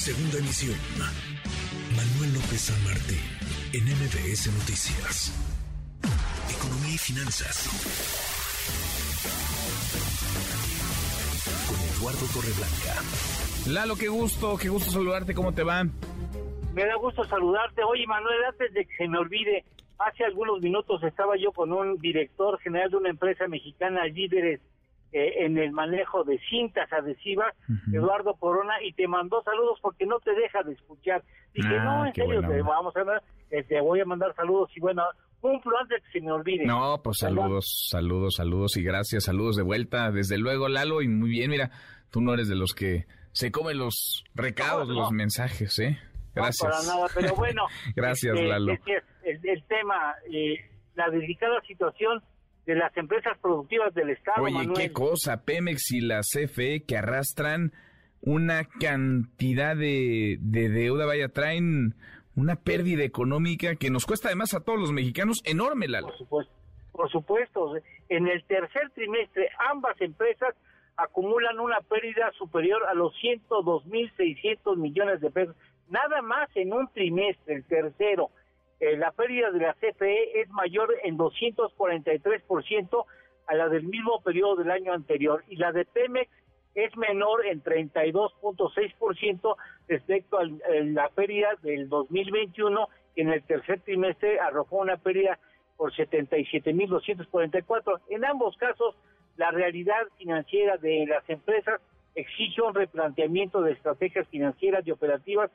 Segunda emisión. Manuel López San Martín, en MBS Noticias. Economía y finanzas. Con Eduardo Torreblanca. Lalo, qué gusto, qué gusto saludarte, ¿cómo te va? Me da gusto saludarte. Oye, Manuel, antes de que se me olvide, hace algunos minutos estaba yo con un director general de una empresa mexicana, líderes eh, en el manejo de cintas adhesivas, Eduardo Corona, y te mandó saludos porque no te deja de escuchar. Dije, Ah, no, en serio, te vamos a eh, te voy a mandar saludos y bueno, cumplo antes que se me olvide. No, pues saludos, saludos, saludos y gracias, saludos de vuelta. Desde luego, Lalo, y muy bien, mira, tú no eres de los que se comen los recados, No, no. los mensajes, ¿eh? No, Gracias. para nada, pero bueno. Gracias, este, Lalo. es que el, el tema, eh, la delicada situación de las empresas productivas del Estado, Oye, Manuel. qué cosa, Pemex y la CFE que arrastran una cantidad de, de deuda, vaya, traen una pérdida económica que nos cuesta además a todos los mexicanos enorme, Lalo. Por supuesto. Por supuesto. En el tercer trimestre, ambas empresas acumulan una pérdida superior a los 102.600 millones de pesos. Nada más en un trimestre, el tercero. Eh, la pérdida de la CFE es mayor en 243% a la del mismo periodo del año anterior y la de Pemex es menor en 32.6% respecto a la pérdida del 2021 que en el tercer trimestre arrojó una pérdida por 77.244. En ambos casos, la realidad financiera de las empresas exige un replanteamiento de estrategias financieras y operativas,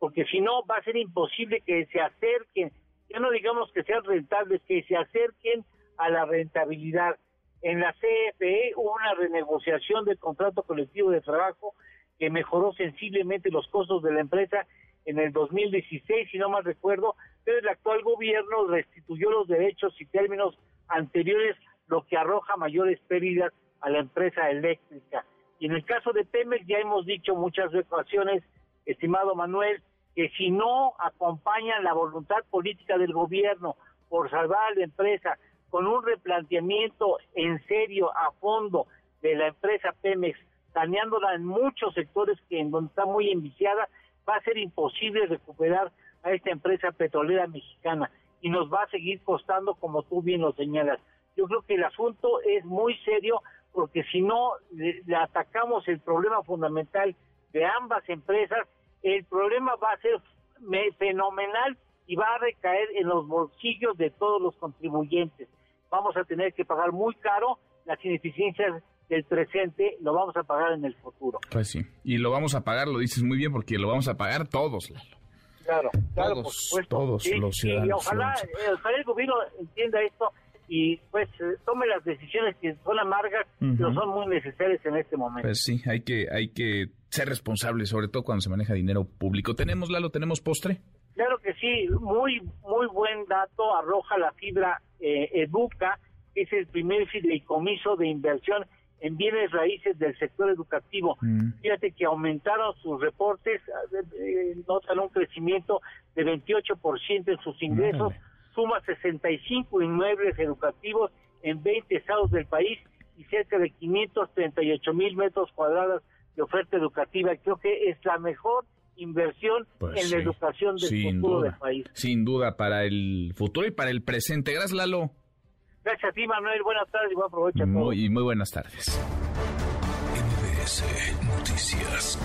porque si no va a ser imposible que se acerquen, ya no digamos que sean rentables, que se acerquen a la rentabilidad. En la CFE hubo una renegociación del contrato colectivo de trabajo que mejoró sensiblemente los costos de la empresa en el 2016, si no mal recuerdo, pero el actual gobierno restituyó los derechos y términos anteriores, lo que arroja mayores pérdidas a la empresa eléctrica. Y en el caso de Pemex ya hemos dicho muchas ocasiones, estimado Manuel, que si no acompañan la voluntad política del gobierno por salvar a la empresa con un replanteamiento en serio, a fondo, de la empresa Pemex, saneándola en muchos sectores que en donde está muy enviciada, va a ser imposible recuperar a esta empresa petrolera mexicana y nos va a seguir costando como tú bien lo señalas. Yo creo que el asunto es muy serio porque si no le atacamos el problema fundamental de ambas empresas, el problema va a ser me- fenomenal y va a recaer en los bolsillos de todos los contribuyentes. Vamos a tener que pagar muy caro las ineficiencias del presente, lo vamos a pagar en el futuro. Pues sí, y lo vamos a pagar, lo dices muy bien, porque lo vamos a pagar todos, Lalo. Claro, claro, por Todos, supuesto. todos los Y ciudadanos ojalá, vamos a eh, ojalá el gobierno entienda esto y pues eh, tome las decisiones que son amargas, pero son muy necesarias en este momento. Pues sí, hay que, hay que ser responsable, sobre todo cuando se maneja dinero público. ¿Tenemos, Lalo, tenemos postre? Claro que sí, muy muy buen dato arroja la fibra eh, Educa, que es el primer fideicomiso de inversión en bienes raíces del sector educativo. Mm. Fíjate que aumentaron sus reportes, eh, eh, notan un crecimiento de 28% en sus ingresos. Suma 65 inmuebles educativos en 20 estados del país y cerca de 538 mil metros cuadrados de oferta educativa. Creo que es la mejor inversión Pues en sí, la educación del futuro duda, del país. Sin duda, para el futuro y para el presente. Gracias, Lalo. Gracias a ti, Manuel. Buenas tardes y buen provecho. Muy, muy buenas tardes. MBS Noticias.